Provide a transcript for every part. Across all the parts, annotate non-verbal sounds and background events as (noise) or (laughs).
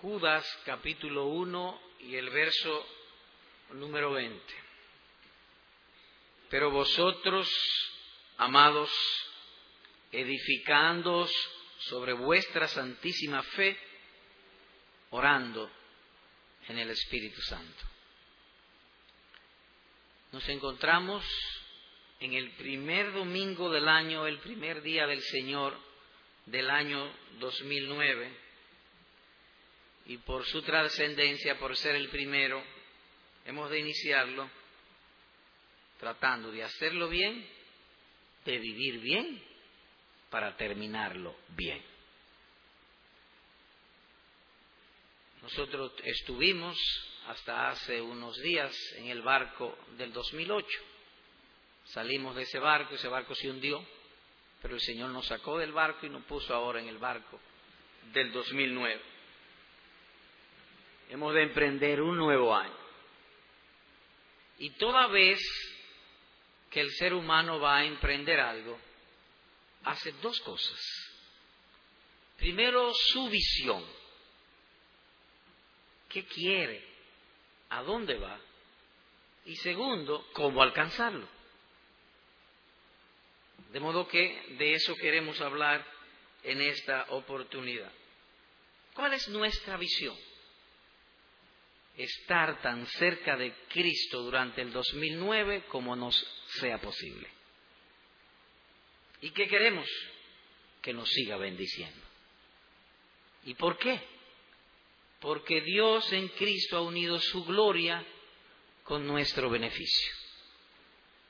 Judas capítulo 1 y el verso número 20. Pero vosotros, amados, edificándoos sobre vuestra santísima fe, orando en el Espíritu Santo. Nos encontramos en el primer domingo del año, el primer día del Señor del año 2009, y por su trascendencia, por ser el primero, hemos de iniciarlo tratando de hacerlo bien, de vivir bien, para terminarlo bien. Nosotros estuvimos hasta hace unos días en el barco del 2008. Salimos de ese barco, ese barco se hundió, pero el Señor nos sacó del barco y nos puso ahora en el barco del 2009. Hemos de emprender un nuevo año. Y toda vez que el ser humano va a emprender algo, hace dos cosas. Primero, su visión. ¿Qué quiere? ¿A dónde va? Y segundo, cómo alcanzarlo. De modo que de eso queremos hablar en esta oportunidad. ¿Cuál es nuestra visión? Estar tan cerca de Cristo durante el 2009 como nos sea posible. ¿Y qué queremos? Que nos siga bendiciendo. ¿Y por qué? Porque Dios en Cristo ha unido su gloria con nuestro beneficio.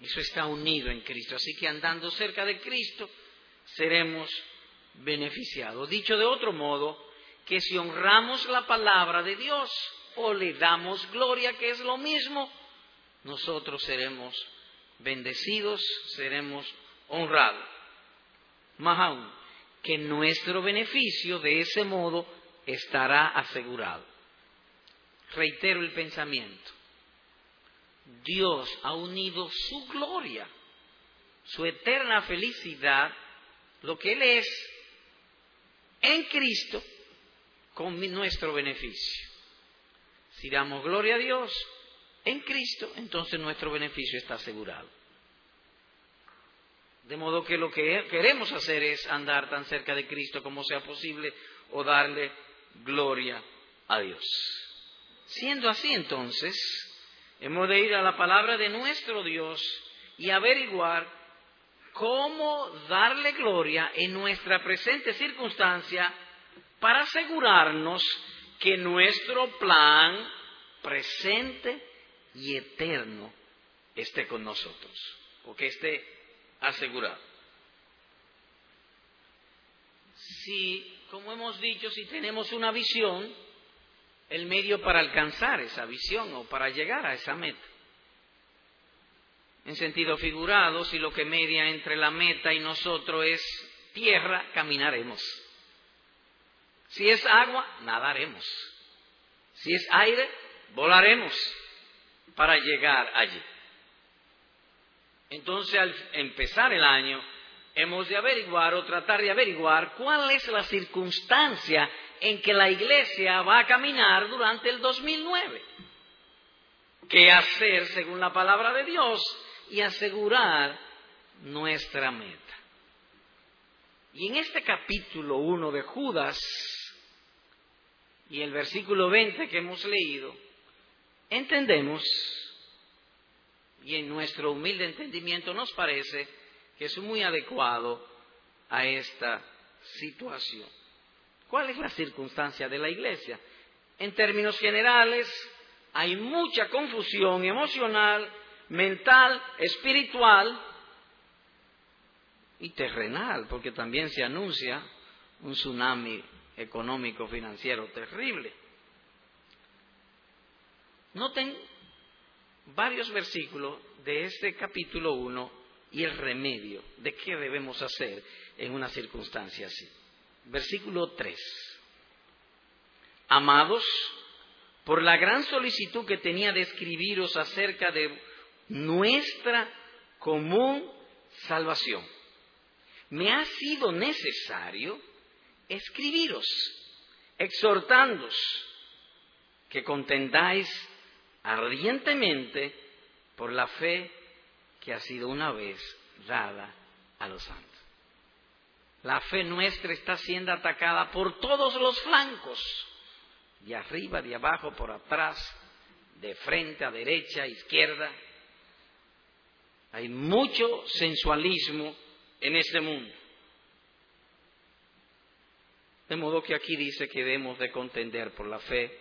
Eso está unido en Cristo. Así que andando cerca de Cristo seremos beneficiados. Dicho de otro modo, que si honramos la palabra de Dios o le damos gloria, que es lo mismo, nosotros seremos bendecidos, seremos honrados. Más aún, que nuestro beneficio de ese modo estará asegurado. Reitero el pensamiento. Dios ha unido su gloria, su eterna felicidad, lo que Él es en Cristo, con nuestro beneficio. Si damos gloria a Dios en Cristo, entonces nuestro beneficio está asegurado. De modo que lo que queremos hacer es andar tan cerca de Cristo como sea posible o darle gloria a Dios. Siendo así entonces, hemos de ir a la palabra de nuestro Dios y averiguar cómo darle gloria en nuestra presente circunstancia para asegurarnos que nuestro plan presente y eterno esté con nosotros, o que esté asegurado. Si, como hemos dicho, si tenemos una visión, el medio para alcanzar esa visión o para llegar a esa meta. En sentido figurado, si lo que media entre la meta y nosotros es tierra, caminaremos. Si es agua, nadaremos. Si es aire, volaremos para llegar allí. Entonces, al empezar el año, hemos de averiguar o tratar de averiguar cuál es la circunstancia en que la iglesia va a caminar durante el 2009. ¿Qué hacer según la palabra de Dios y asegurar nuestra meta? Y en este capítulo 1 de Judas y el versículo 20 que hemos leído, entendemos y en nuestro humilde entendimiento nos parece que es muy adecuado a esta situación. ¿Cuál es la circunstancia de la iglesia? En términos generales, hay mucha confusión emocional, mental, espiritual y terrenal, porque también se anuncia un tsunami económico financiero terrible. Noten varios versículos de este capítulo 1 y el remedio de qué debemos hacer en una circunstancia así. Versículo 3. Amados, por la gran solicitud que tenía de escribiros acerca de nuestra común salvación, me ha sido necesario escribiros, exhortándos que contendáis ardientemente por la fe que ha sido una vez dada a los santos. La fe nuestra está siendo atacada por todos los flancos, de arriba, de abajo, por atrás, de frente a derecha, a izquierda. Hay mucho sensualismo en este mundo. De modo que aquí dice que debemos de contender por la fe,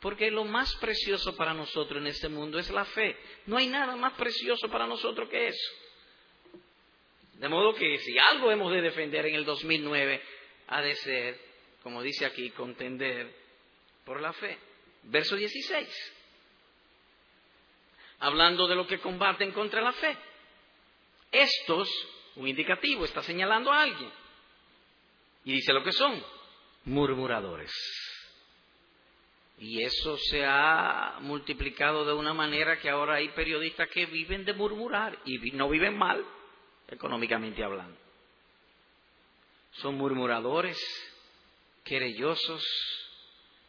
porque lo más precioso para nosotros en este mundo es la fe. No hay nada más precioso para nosotros que eso. De modo que si algo hemos de defender en el 2009, ha de ser, como dice aquí, contender por la fe. Verso 16. Hablando de lo que combaten contra la fe. Estos, un indicativo, está señalando a alguien. Y dice lo que son, murmuradores. Y eso se ha multiplicado de una manera que ahora hay periodistas que viven de murmurar y no viven mal económicamente hablando. Son murmuradores, querellosos,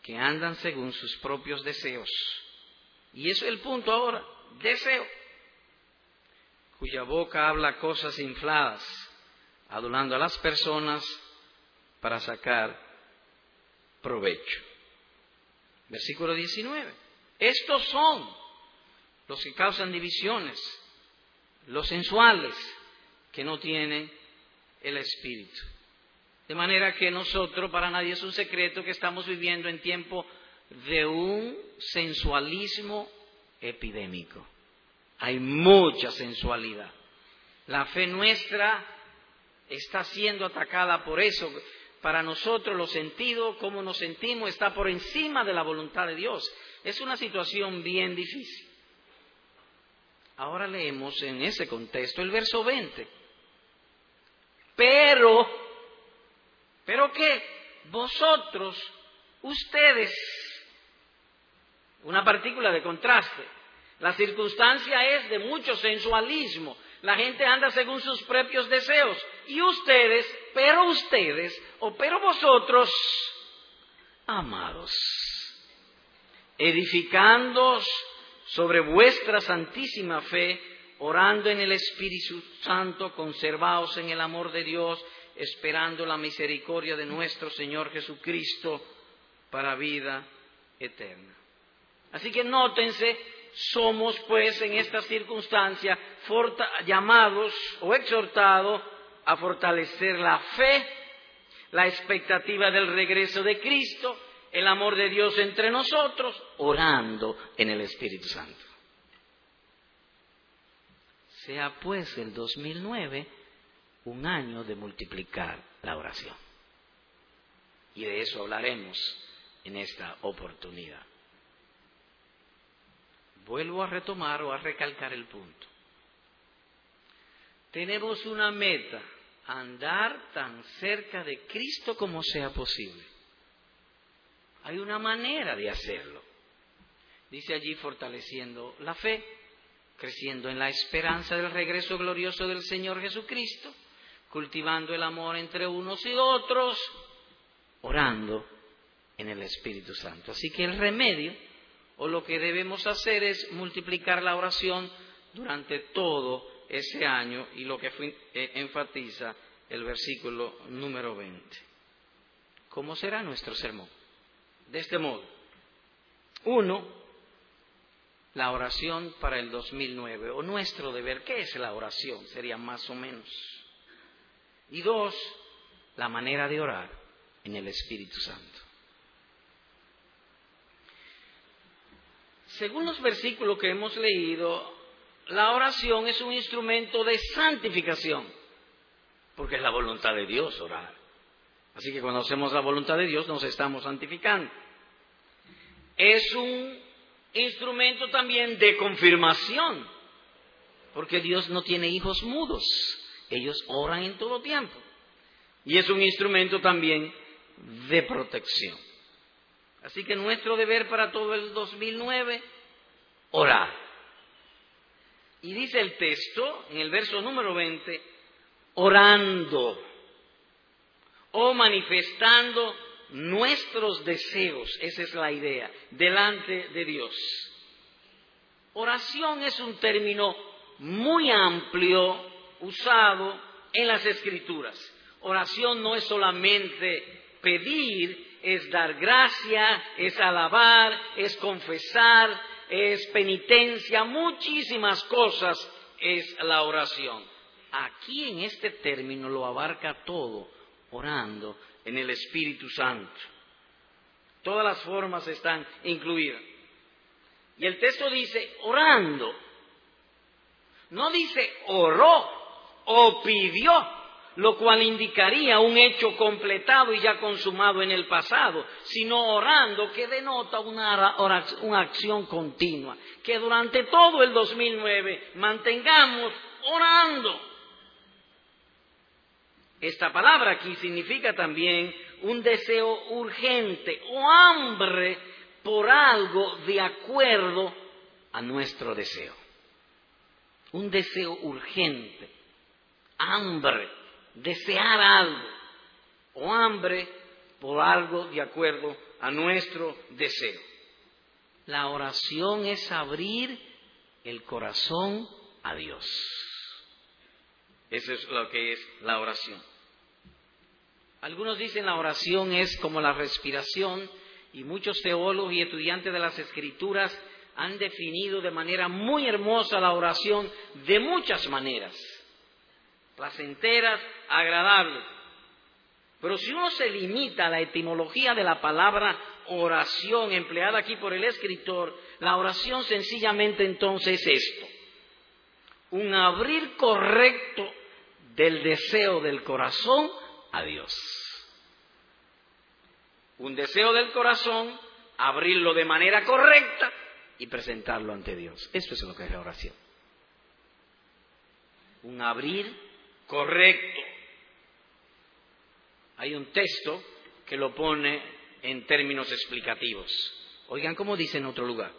que andan según sus propios deseos. Y eso es el punto ahora, deseo, cuya boca habla cosas infladas, adulando a las personas para sacar provecho. Versículo 19. Estos son los que causan divisiones, los sensuales, que no tienen el Espíritu. De manera que nosotros, para nadie es un secreto que estamos viviendo en tiempo de un sensualismo epidémico. Hay mucha sensualidad. La fe nuestra está siendo atacada por eso. Para nosotros los sentidos, cómo nos sentimos, está por encima de la voluntad de Dios. Es una situación bien difícil. Ahora leemos en ese contexto el verso 20. Pero, ¿pero qué? Vosotros, ustedes, una partícula de contraste. La circunstancia es de mucho sensualismo. La gente anda según sus propios deseos. Y ustedes, pero ustedes, o pero vosotros, amados, edificándoos sobre vuestra santísima fe, orando en el Espíritu Santo, conservados en el amor de Dios, esperando la misericordia de nuestro Señor Jesucristo para vida eterna. Así que nótense, somos pues en esta circunstancia llamados o exhortados a fortalecer la fe, la expectativa del regreso de Cristo, el amor de Dios entre nosotros, orando en el Espíritu Santo. Sea pues el 2009 un año de multiplicar la oración. Y de eso hablaremos en esta oportunidad. Vuelvo a retomar o a recalcar el punto. Tenemos una meta, andar tan cerca de Cristo como sea posible. Hay una manera de hacerlo. Dice allí fortaleciendo la fe, creciendo en la esperanza del regreso glorioso del Señor Jesucristo, cultivando el amor entre unos y otros, orando en el Espíritu Santo. Así que el remedio o lo que debemos hacer es multiplicar la oración durante todo ese año y lo que eh, enfatiza el versículo número 20. ¿Cómo será nuestro sermón? De este modo. Uno, la oración para el 2009 o nuestro deber. ¿Qué es la oración? Sería más o menos. Y dos, la manera de orar en el Espíritu Santo. Según los versículos que hemos leído, la oración es un instrumento de santificación, porque es la voluntad de Dios orar. Así que cuando hacemos la voluntad de Dios nos estamos santificando. Es un instrumento también de confirmación, porque Dios no tiene hijos mudos, ellos oran en todo tiempo. Y es un instrumento también de protección. Así que nuestro deber para todo el 2009, orar. Y dice el texto, en el verso número 20, orando o manifestando nuestros deseos, esa es la idea, delante de Dios. Oración es un término muy amplio usado en las escrituras. Oración no es solamente pedir, es dar gracia, es alabar, es confesar, es penitencia, muchísimas cosas es la oración. Aquí en este término lo abarca todo, orando en el Espíritu Santo. Todas las formas están incluidas. Y el texto dice orando. No dice oró o pidió, lo cual indicaría un hecho completado y ya consumado en el pasado, sino orando que denota una, una acción continua, que durante todo el 2009 mantengamos orando. Esta palabra aquí significa también un deseo urgente o hambre por algo de acuerdo a nuestro deseo. Un deseo urgente, hambre, desear algo o hambre por algo de acuerdo a nuestro deseo. La oración es abrir el corazón a Dios. Eso es lo que es la oración. Algunos dicen la oración es como la respiración y muchos teólogos y estudiantes de las escrituras han definido de manera muy hermosa la oración de muchas maneras, placenteras, agradables. Pero si uno se limita a la etimología de la palabra oración empleada aquí por el escritor, la oración sencillamente entonces es esto, un abrir correcto del deseo del corazón a Dios. Un deseo del corazón, abrirlo de manera correcta y presentarlo ante Dios. Eso es lo que es la oración. Un abrir correcto. Hay un texto que lo pone en términos explicativos. Oigan cómo dice en otro lugar.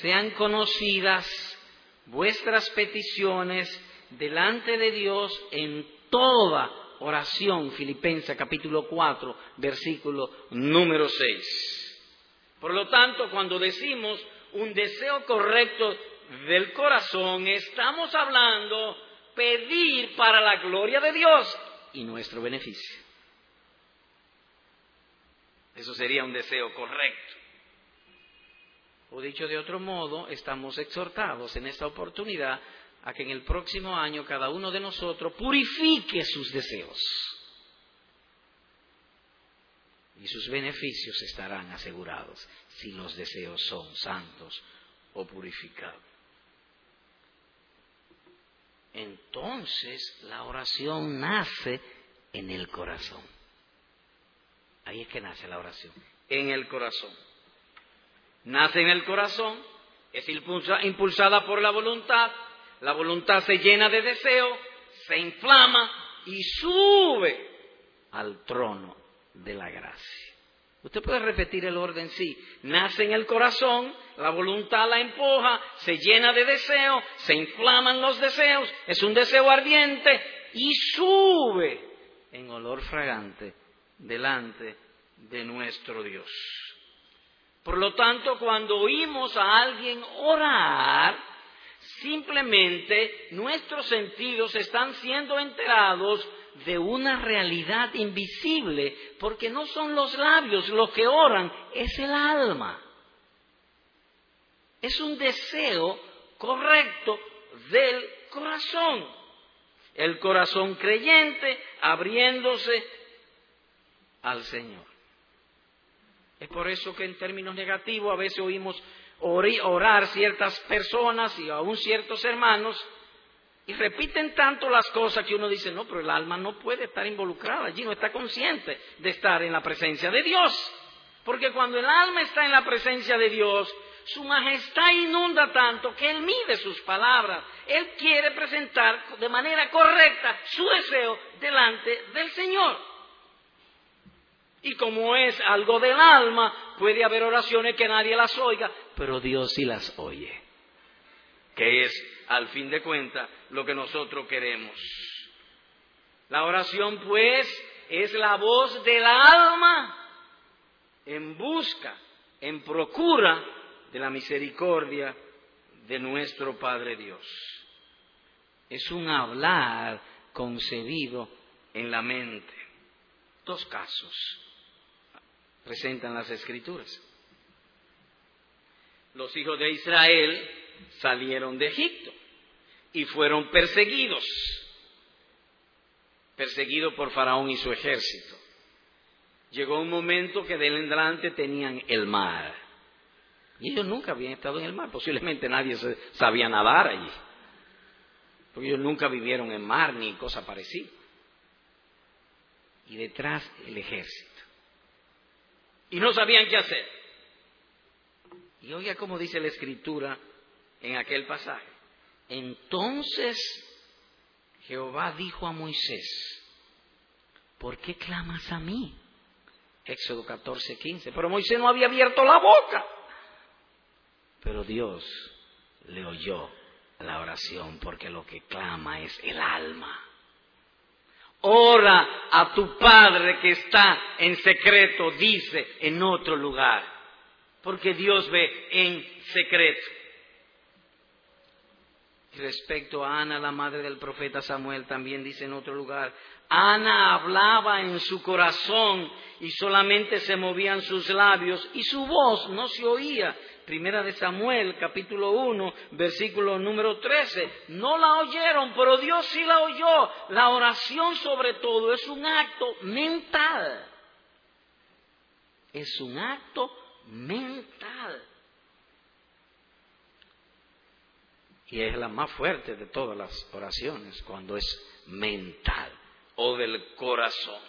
Sean conocidas vuestras peticiones delante de Dios en toda oración. Filipenses capítulo 4, versículo número 6. Por lo tanto, cuando decimos un deseo correcto del corazón, estamos hablando pedir para la gloria de Dios y nuestro beneficio. Eso sería un deseo correcto. O dicho de otro modo, estamos exhortados en esta oportunidad a que en el próximo año cada uno de nosotros purifique sus deseos. Y sus beneficios estarán asegurados si los deseos son santos o purificados. Entonces la oración nace en el corazón. Ahí es que nace la oración, en el corazón. Nace en el corazón, es impulsada por la voluntad, la voluntad se llena de deseo, se inflama y sube al trono de la gracia. Usted puede repetir el orden, sí. Nace en el corazón, la voluntad la empuja, se llena de deseo, se inflaman los deseos, es un deseo ardiente y sube en olor fragante delante de nuestro Dios. Por lo tanto, cuando oímos a alguien orar, Simplemente nuestros sentidos están siendo enterados de una realidad invisible, porque no son los labios los que oran, es el alma. Es un deseo correcto del corazón. El corazón creyente abriéndose al Señor. Es por eso que en términos negativos a veces oímos orar ciertas personas y aún ciertos hermanos y repiten tanto las cosas que uno dice, no, pero el alma no puede estar involucrada allí, no está consciente de estar en la presencia de Dios. Porque cuando el alma está en la presencia de Dios, su majestad inunda tanto que Él mide sus palabras. Él quiere presentar de manera correcta su deseo delante del Señor. Y como es algo del alma, puede haber oraciones que nadie las oiga, pero Dios sí las oye. Que es, al fin de cuentas, lo que nosotros queremos. La oración, pues, es la voz del alma en busca, en procura de la misericordia de nuestro Padre Dios. Es un hablar concebido en la mente. Dos casos presentan las escrituras. Los hijos de Israel salieron de Egipto y fueron perseguidos, perseguidos por Faraón y su ejército. Llegó un momento que de en adelante tenían el mar. Y ellos nunca habían estado en el mar, posiblemente nadie sabía nadar allí. Porque ellos nunca vivieron en mar ni cosa parecida. Y detrás el ejército. Y no sabían qué hacer. Y oiga cómo dice la escritura en aquel pasaje. Entonces Jehová dijo a Moisés, ¿por qué clamas a mí? Éxodo 14, 15. Pero Moisés no había abierto la boca. Pero Dios le oyó la oración porque lo que clama es el alma. Ora a tu Padre que está en secreto, dice en otro lugar, porque Dios ve en secreto. Respecto a Ana, la madre del profeta Samuel, también dice en otro lugar, Ana hablaba en su corazón y solamente se movían sus labios y su voz no se oía. Primera de Samuel, capítulo 1, versículo número 13. No la oyeron, pero Dios sí la oyó. La oración sobre todo es un acto mental. Es un acto mental. Y es la más fuerte de todas las oraciones cuando es mental o del corazón.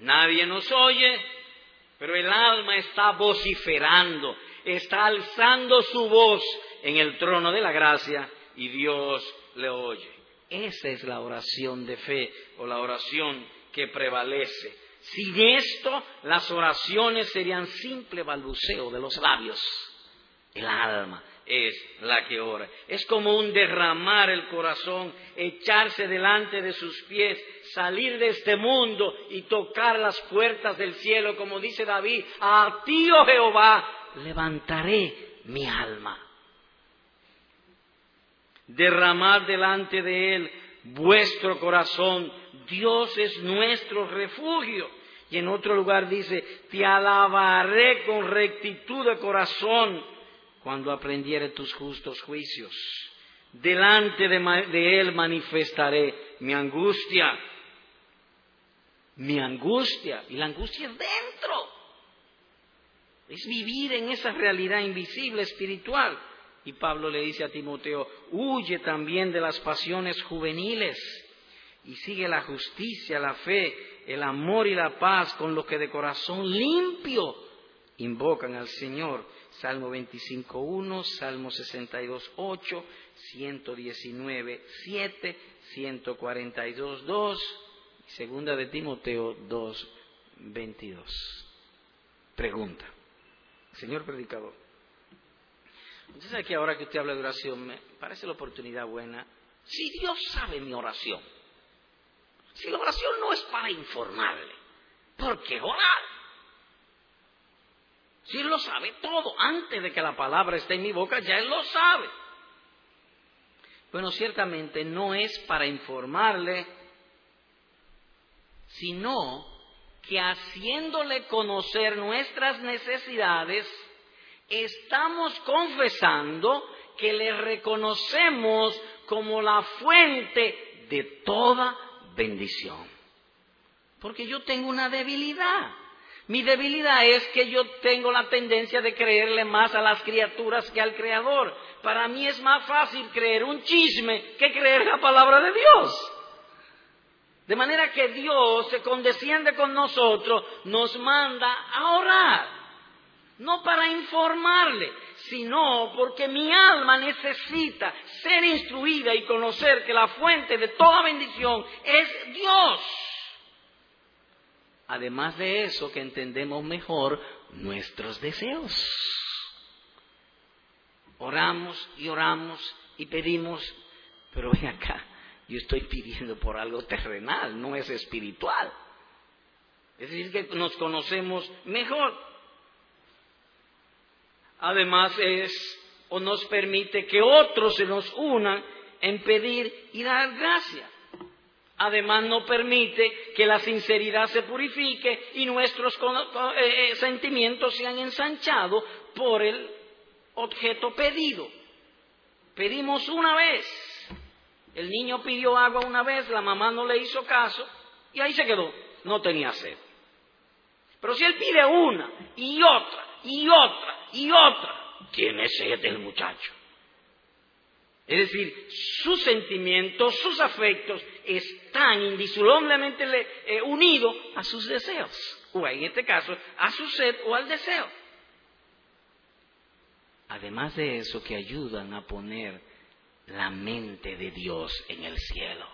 Nadie nos oye, pero el alma está vociferando, está alzando su voz en el trono de la gracia y Dios le oye. Esa es la oración de fe o la oración que prevalece. Sin esto, las oraciones serían simple balbuceo de los labios. El alma es la que ora. Es como un derramar el corazón, echarse delante de sus pies, salir de este mundo y tocar las puertas del cielo, como dice David, a ti, oh Jehová, levantaré mi alma. Derramad delante de Él vuestro corazón. Dios es nuestro refugio. Y en otro lugar dice, te alabaré con rectitud de corazón cuando aprendiere tus justos juicios. Delante de, Él manifestaré mi angustia. Mi angustia. Y la angustia es dentro. Es vivir en esa realidad invisible, espiritual. Y Pablo le dice a Timoteo, huye también de las pasiones juveniles y sigue la justicia, la fe, el amor y la paz con los que de corazón limpio invocan al Señor. Salmo 25.1, Salmo 62.8, 119.7, 142.2 y segunda de Timoteo 2.22. Pregunta. Señor predicador, entonces aquí ahora que usted habla de oración, me parece la oportunidad buena. Si Dios sabe mi oración, si la oración no es para informarle, ¿por qué orar? Si Él lo sabe todo, antes de que la palabra esté en mi boca, ya Él lo sabe. Bueno, ciertamente no es para informarle, sino que haciéndole conocer nuestras necesidades, estamos confesando que le reconocemos como la fuente de toda bendición. Porque yo tengo una debilidad. Mi debilidad es que yo tengo la tendencia de creerle más a las criaturas que al Creador. Para mí es más fácil creer un chisme que creer la palabra de Dios. De manera que Dios se condesciende con nosotros, nos manda a orar. No para informarle, sino porque mi alma necesita ser instruida y conocer que la fuente de toda bendición es Dios. Además de eso, que entendemos mejor nuestros deseos. Oramos y oramos y pedimos, pero ven acá, yo estoy pidiendo por algo terrenal, no es espiritual. Es decir, que nos conocemos mejor. Además es o nos permite que otros se nos unan en pedir y dar gracias. Además no permite que la sinceridad se purifique y nuestros eh, eh, sentimientos sean ensanchados por el objeto pedido. Pedimos una vez, el niño pidió agua una vez, la mamá no le hizo caso y ahí se quedó, no tenía sed. Pero si él pide una y otra y otra y otra, tiene sed el muchacho. Es decir, sus sentimientos, sus afectos están indisolublemente eh, unidos a sus deseos, o en este caso, a su sed o al deseo. Además de eso, que ayudan a poner la mente de Dios en el cielo.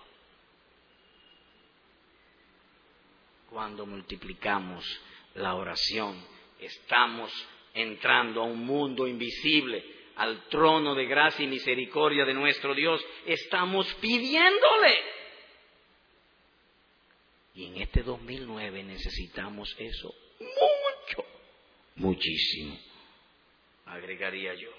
Cuando multiplicamos la oración, estamos entrando a un mundo invisible al trono de gracia y misericordia de nuestro Dios, estamos pidiéndole. Y en este 2009 necesitamos eso mucho, muchísimo, agregaría yo.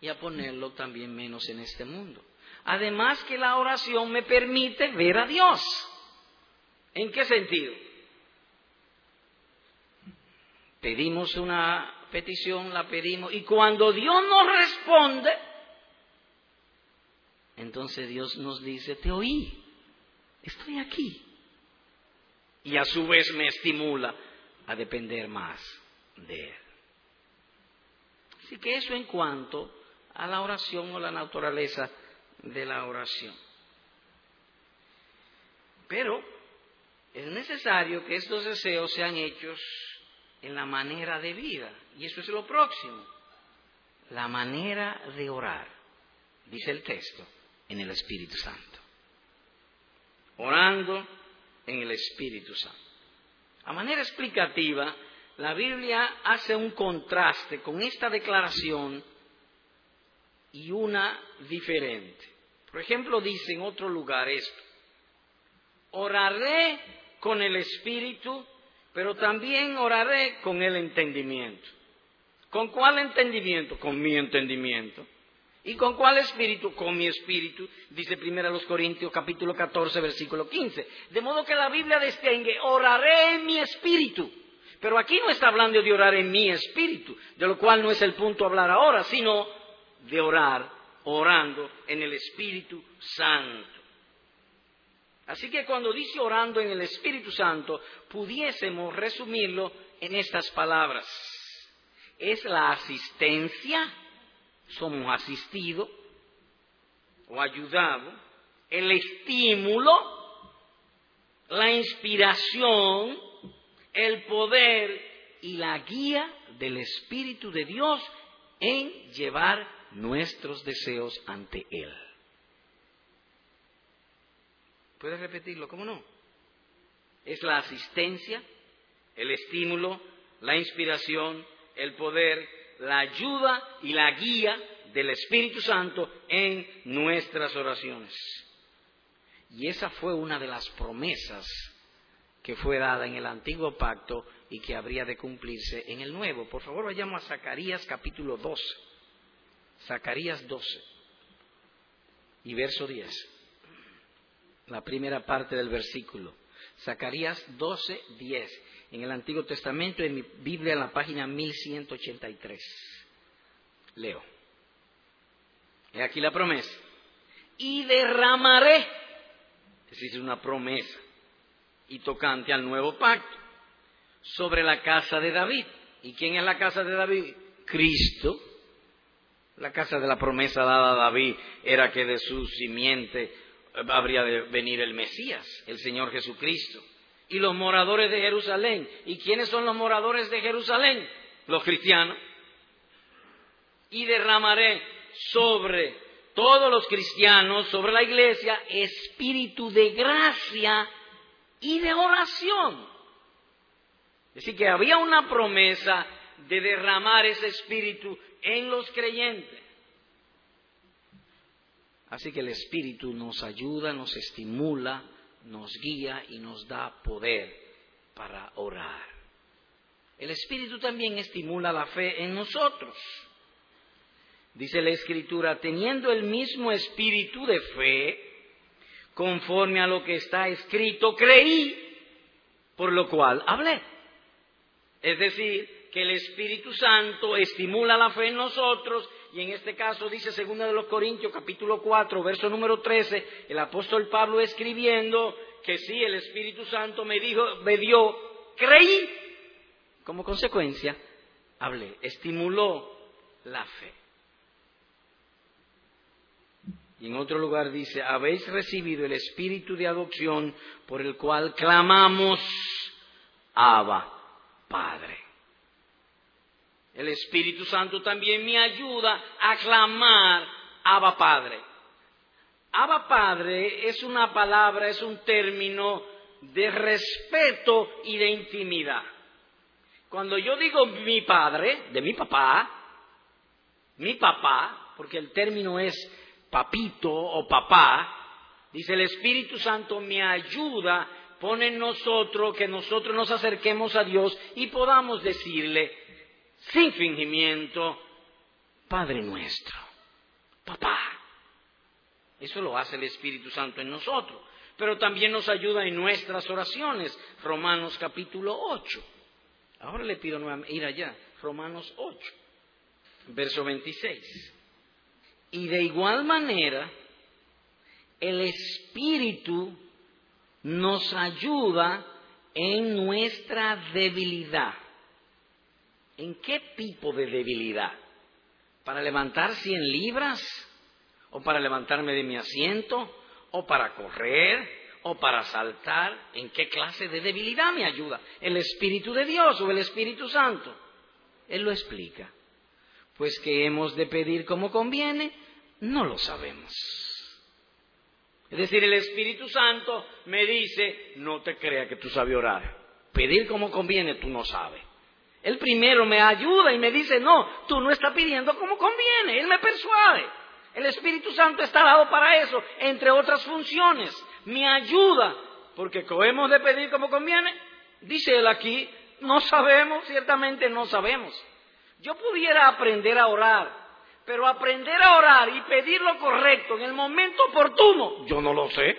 Y a ponerlo también menos en este mundo. Además que la oración me permite ver a Dios. ¿En qué sentido? Pedimos una petición, la pedimos, y cuando Dios nos responde, entonces Dios nos dice, te oí, estoy aquí. Y a su vez me estimula a depender más de Él. Así que eso en cuanto a la oración o la naturaleza de la oración. Pero es necesario que estos deseos sean hechos en la manera de vida. Y eso es lo próximo. La manera de orar, dice el texto, en el Espíritu Santo. Orando en el Espíritu Santo. A manera explicativa, la Biblia hace un contraste con esta declaración y una diferente. Por ejemplo, dice en otro lugar esto, oraré con el Espíritu pero también oraré con el entendimiento. ¿Con cuál entendimiento? Con mi entendimiento. ¿Y con cuál espíritu? Con mi espíritu, dice primero los Corintios capítulo 14 versículo 15. De modo que la Biblia distingue, oraré en mi espíritu. Pero aquí no está hablando de orar en mi espíritu, de lo cual no es el punto hablar ahora, sino de orar, orando en el Espíritu Santo. Así que cuando dice orando en el Espíritu Santo, pudiésemos resumirlo en estas palabras. Es la asistencia, somos asistidos o ayudados, el estímulo, la inspiración, el poder y la guía del Espíritu de Dios en llevar nuestros deseos ante Él. ¿Puedes repetirlo? ¿Cómo no? Es la asistencia, el estímulo, la inspiración, el poder, la ayuda y la guía del Espíritu Santo en nuestras oraciones. Y esa fue una de las promesas que fue dada en el antiguo pacto y que habría de cumplirse en el nuevo. Por favor, vayamos a Zacarías capítulo 12. Zacarías 12 y verso 10 la primera parte del versículo. Zacarías 12, 10. En el Antiguo Testamento, en mi Biblia, en la página 1183. Leo. He aquí la promesa. Y derramaré. Es una promesa. Y tocante al nuevo pacto. Sobre la casa de David. ¿Y quién es la casa de David? Cristo. La casa de la promesa dada a David era que de su simiente habría de venir el Mesías, el Señor Jesucristo. Y los moradores de Jerusalén. ¿Y quiénes son los moradores de Jerusalén? Los cristianos. Y derramaré sobre todos los cristianos, sobre la iglesia, espíritu de gracia y de oración. Es decir, que había una promesa de derramar ese espíritu en los creyentes. Así que el Espíritu nos ayuda, nos estimula nos guía y nos da poder para orar. El Espíritu también estimula la fe en nosotros. Dice la Escritura, teniendo el mismo espíritu de fe, conforme a lo que está escrito, creí, por lo cual hablé. Es decir, que el Espíritu Santo estimula la fe en nosotros y en este caso dice segunda de los Corintios capítulo 4 verso número 13, el apóstol Pablo escribiendo que sí, el Espíritu Santo me dijo, me dio, creí. Como consecuencia, hablé, estimuló la fe. Y en otro lugar dice, habéis recibido el espíritu de adopción por el cual clamamos, Abba, Padre. El Espíritu Santo también me ayuda a clamar, Abba, Padre. Abba, Padre es una palabra, es un término de respeto y de intimidad. Cuando yo digo mi padre, de mi papá, mi papá, porque el término es papito o papá, dice el Espíritu Santo me ayuda, pone en nosotros que nosotros nos acerquemos a Dios y podamos decirle, sin fingimiento, Padre nuestro, papá. Eso lo hace el Espíritu Santo en nosotros, pero también nos ayuda en nuestras oraciones. Romanos capítulo 8. Ahora le pido nuevamente ir allá, Romanos 8, verso 26. Y de igual manera, el Espíritu nos ayuda en nuestra debilidad. ¿En qué tipo de debilidad? ¿Para levantar 100 libras? ¿O para levantarme de mi asiento? ¿O para correr? ¿O para saltar? ¿En qué clase de debilidad me ayuda? ¿El Espíritu de Dios o el Espíritu Santo? Él lo explica. Pues que hemos de pedir como conviene, no lo sabemos. Es decir, el Espíritu Santo me dice, no te crea que tú sabes orar. Pedir como conviene, tú no sabes. Él primero me ayuda y me dice, no, tú no estás pidiendo como conviene. Él me persuade. El Espíritu Santo está dado para eso, entre otras funciones. Me ayuda, porque hemos de pedir como conviene, dice él aquí, no sabemos, ciertamente no sabemos. Yo pudiera aprender a orar, pero aprender a orar y pedir lo correcto en el momento oportuno, yo no lo sé.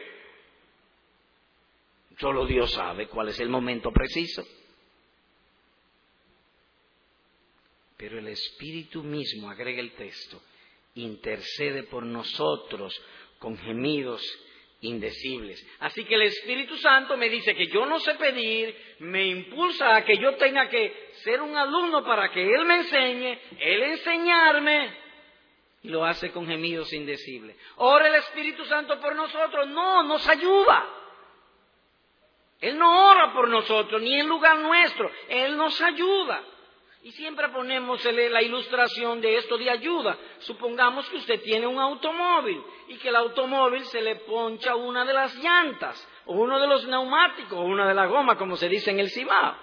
Solo Dios sabe cuál es el momento preciso. Pero el Espíritu mismo, agrega el texto, intercede por nosotros con gemidos indecibles. Así que el Espíritu Santo me dice que yo no sé pedir, me impulsa a que yo tenga que ser un alumno para que Él me enseñe, Él enseñarme, y lo hace con gemidos indecibles. Ora el Espíritu Santo por nosotros, no, nos ayuda. Él no ora por nosotros, ni en lugar nuestro, Él nos ayuda. Y siempre ponemos la ilustración de esto de ayuda. Supongamos que usted tiene un automóvil y que el automóvil se le poncha una de las llantas, o uno de los neumáticos, o una de la goma, como se dice en el Cibao.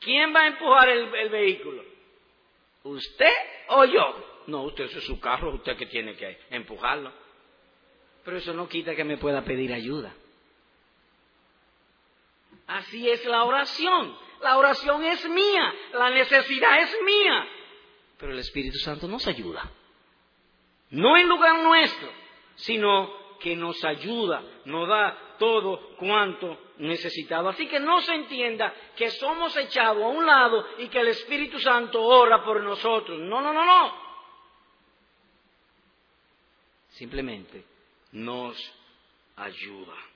¿Quién va a empujar el, vehículo? ¿Usted o yo? No, usted es su carro, usted que tiene que empujarlo. Pero eso no quita que me pueda pedir ayuda. Así es la oración. La oración es mía, la necesidad es mía. Pero el Espíritu Santo nos ayuda. No en lugar nuestro, sino que nos ayuda, nos da todo cuanto necesitado. Así que no se entienda que somos echados a un lado y que el Espíritu Santo ora por nosotros. No, no, no, no. Simplemente nos ayuda.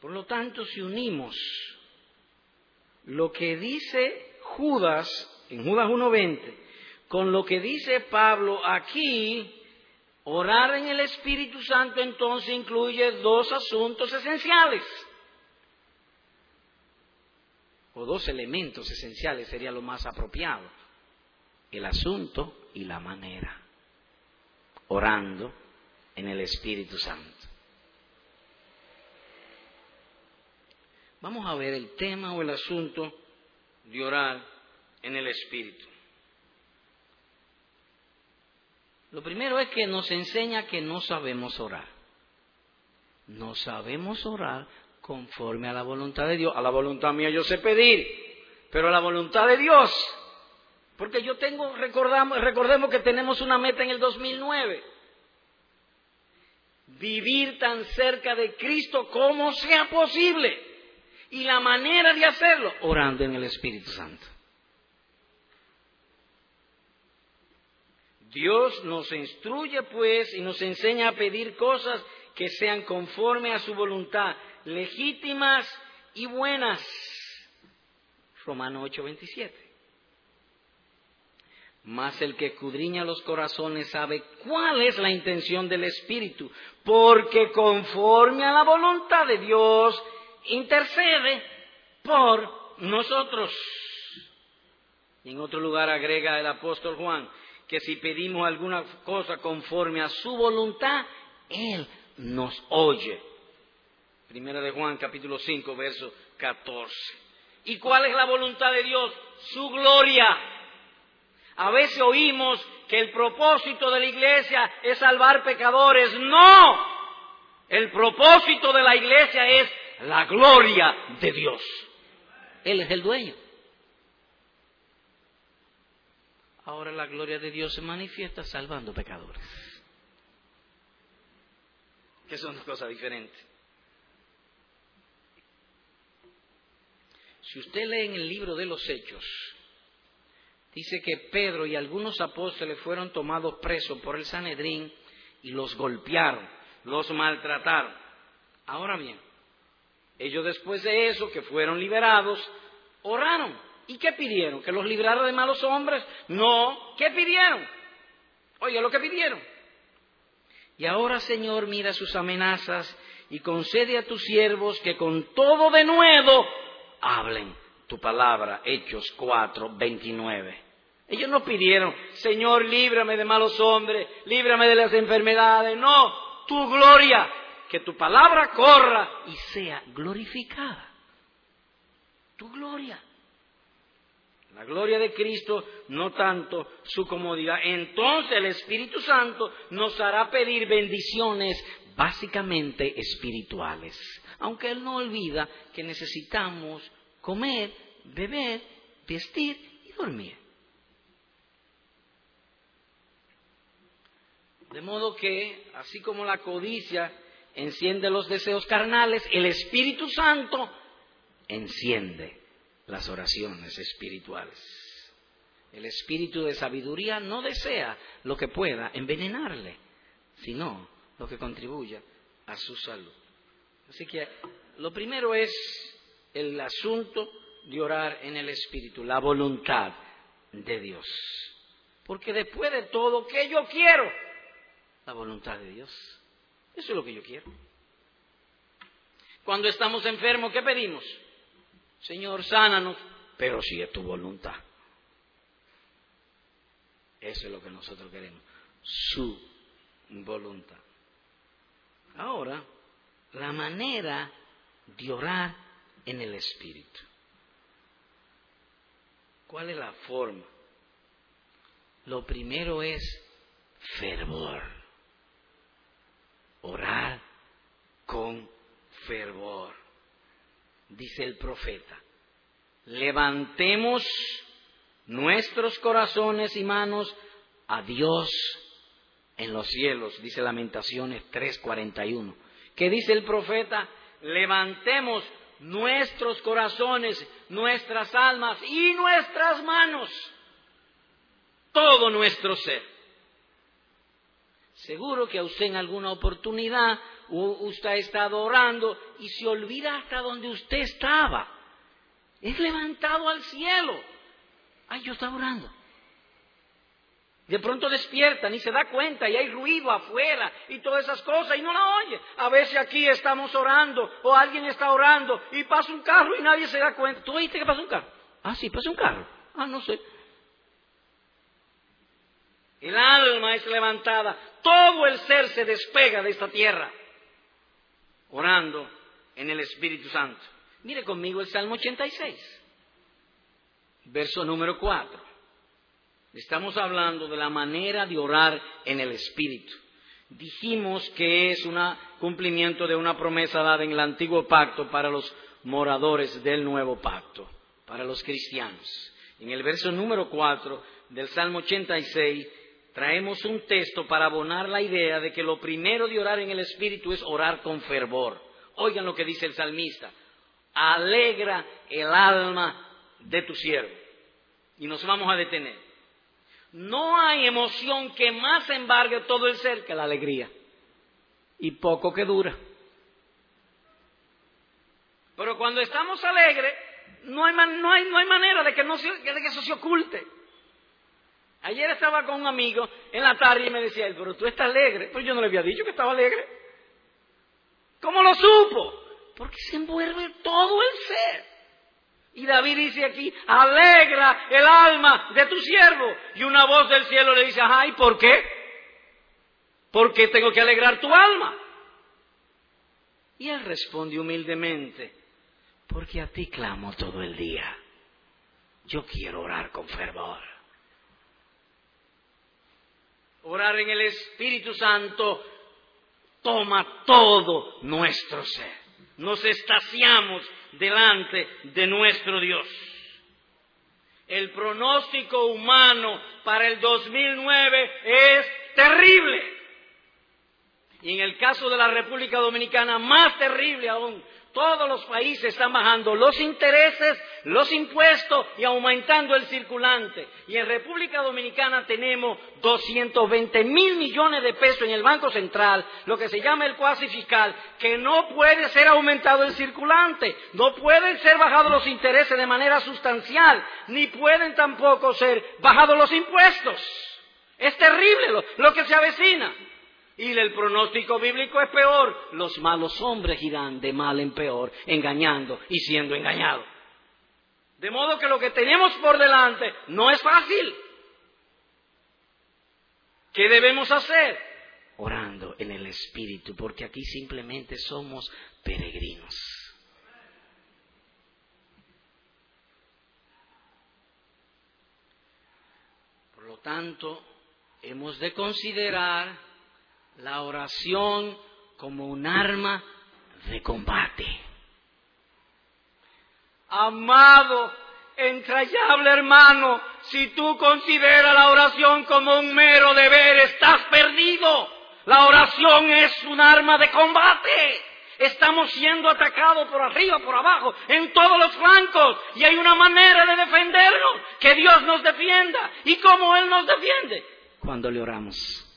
Por lo tanto, si unimos lo que dice Judas en Judas 1.20 con lo que dice Pablo aquí, orar en el Espíritu Santo entonces incluye dos asuntos esenciales. O dos elementos esenciales sería lo más apropiado. El asunto y la manera. Orando en el Espíritu Santo. Vamos a ver el tema o el asunto de orar en el Espíritu. Lo primero es que nos enseña que no sabemos orar. No sabemos orar conforme a la voluntad de Dios. A la voluntad mía yo sé pedir, pero a la voluntad de Dios. Porque yo tengo, recordamos, recordemos que tenemos una meta en el 2009. Vivir tan cerca de Cristo como sea posible. Y la manera de hacerlo, orando en el Espíritu Santo. Dios nos instruye pues y nos enseña a pedir cosas que sean conforme a su voluntad, legítimas y buenas. Romano 8:27. Mas el que escudriña los corazones sabe cuál es la intención del Espíritu, porque conforme a la voluntad de Dios intercede por nosotros. Y en otro lugar agrega el apóstol Juan, que si pedimos alguna cosa conforme a su voluntad, Él nos oye. Primera de Juan capítulo 5, verso 14. ¿Y cuál es la voluntad de Dios? Su gloria. A veces oímos que el propósito de la iglesia es salvar pecadores. No. El propósito de la iglesia es la gloria de Dios. Él es el dueño. Ahora la gloria de Dios se manifiesta salvando pecadores. Que son dos cosas diferentes. Si usted lee en el libro de los Hechos, dice que Pedro y algunos apóstoles fueron tomados presos por el Sanedrín y los golpearon, los maltrataron. Ahora bien, ellos después de eso, que fueron liberados, oraron ¿Y qué pidieron? ¿Que los librara de malos hombres? No. ¿Qué pidieron? Oye, lo que pidieron. Y ahora, Señor, mira sus amenazas y concede a tus siervos que con todo de nuevo hablen tu palabra. Hechos 4, 29. Ellos no pidieron, Señor, líbrame de malos hombres, líbrame de las enfermedades. No, tu gloria, que tu palabra corra y sea glorificada. Tu gloria la gloria de Cristo, no tanto su comodidad. Entonces el Espíritu Santo nos hará pedir bendiciones básicamente espirituales, aunque Él no olvida que necesitamos comer, beber, vestir y dormir. De modo que, así como la codicia enciende los deseos carnales, el Espíritu Santo enciende las oraciones espirituales. El espíritu de sabiduría no desea lo que pueda envenenarle, sino lo que contribuya a su salud. Así que lo primero es el asunto de orar en el espíritu, la voluntad de Dios. Porque después de todo, ¿qué yo quiero? La voluntad de Dios. Eso es lo que yo quiero. Cuando estamos enfermos, ¿qué pedimos? Señor, sánanos, pero si es tu voluntad. Eso es lo que nosotros queremos, su voluntad. Ahora, la manera de orar en el Espíritu. ¿Cuál es la forma? Lo primero es fervor. Orar con fervor dice el profeta, levantemos nuestros corazones y manos a Dios en los cielos, dice Lamentaciones 3:41. ¿Qué dice el profeta? Levantemos nuestros corazones, nuestras almas y nuestras manos, todo nuestro ser. Seguro que a usted en alguna oportunidad usted ha estado orando y se olvida hasta donde usted estaba. Es levantado al cielo. Ay, yo estaba orando. De pronto despierta, ni se da cuenta y hay ruido afuera y todas esas cosas y no la oye. A veces aquí estamos orando o alguien está orando y pasa un carro y nadie se da cuenta. ¿Tú oíste que pasa un carro? Ah, sí, pasa un carro. Ah, no sé. El alma es levantada, todo el ser se despega de esta tierra orando en el Espíritu Santo. Mire conmigo el Salmo 86, verso número 4. Estamos hablando de la manera de orar en el Espíritu. Dijimos que es un cumplimiento de una promesa dada en el antiguo pacto para los moradores del nuevo pacto, para los cristianos. En el verso número 4 del Salmo 86 traemos un texto para abonar la idea de que lo primero de orar en el Espíritu es orar con fervor. Oigan lo que dice el salmista. Alegra el alma de tu siervo. Y nos vamos a detener. No hay emoción que más embargue todo el ser que la alegría. Y poco que dura. Pero cuando estamos alegres, no hay, no hay, no hay manera de que, no de que eso se oculte. Ayer estaba con un amigo en la tarde y me decía él, pero tú estás alegre. Pues yo no le había dicho que estaba alegre. ¿Cómo lo supo? Porque se envuelve todo el ser. Y David dice aquí, alegra el alma de tu siervo. Y una voz del cielo le dice, ay, ¿por qué? Porque tengo que alegrar tu alma. Y él responde humildemente, porque a ti clamo todo el día. Yo quiero orar con fervor. Orar en el Espíritu Santo toma todo nuestro ser. Nos estaciamos delante de nuestro Dios. El pronóstico humano para el 2009 es terrible. Y en el caso de la República Dominicana, más terrible aún, todos los países están bajando los intereses, los impuestos y aumentando el circulante. Y en República Dominicana tenemos 220 mil millones de pesos en el Banco Central, lo que se llama el cuasi fiscal, que no puede ser aumentado el circulante, no pueden ser bajados los intereses de manera sustancial, ni pueden tampoco ser bajados los impuestos. Es terrible lo, que se avecina. Y el pronóstico bíblico es peor. Los malos hombres irán de mal en peor, engañando y siendo engañados. De modo que lo que tenemos por delante no es fácil. ¿Qué debemos hacer? Orando en el Espíritu, porque aquí simplemente somos peregrinos. Por lo tanto, hemos de considerar la oración como un arma de combate. Amado, entrañable hermano, si tú consideras la oración como un mero deber, estás perdido. La oración es un arma de combate. Estamos siendo atacados por arriba, por abajo, en todos los flancos. Y hay una manera de defendernos, que Dios nos defienda. ¿Y cómo Él nos defiende? Cuando le oramos.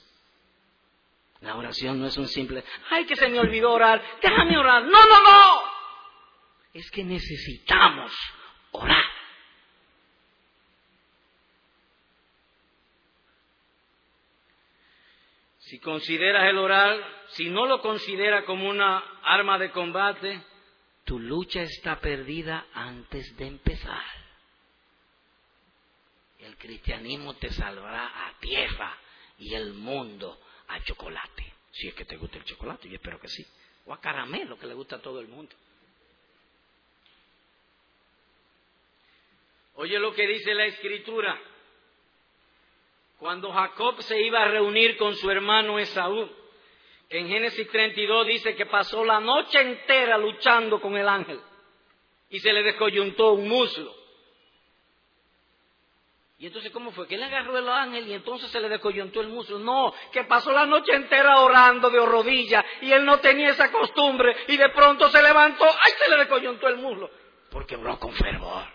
La oración no es un simple, ay, que se me olvidó orar, déjame orar. No, no, no. Es que necesitamos orar. Si consideras el orar, si no lo consideras como una arma de combate, tu lucha está perdida antes de empezar. El cristianismo te salvará a tierra y el mundo chocolate. Si es que te gusta el chocolate, yo espero que sí. O a caramelo, que le gusta a todo el mundo. Oye lo que dice la escritura. Cuando Jacob se iba a reunir con su hermano Esaú, en Génesis 32 dice que pasó la noche entera luchando con el ángel y se le descoyuntó un muslo. Y entonces, ¿cómo fue? Que él agarró el ángel y entonces se le descoyuntó el muslo. No, que pasó la noche entera orando de rodillas y él no tenía esa costumbre y de pronto se levantó, ¡ay! se le descoyuntó el muslo. Porque oró con fervor.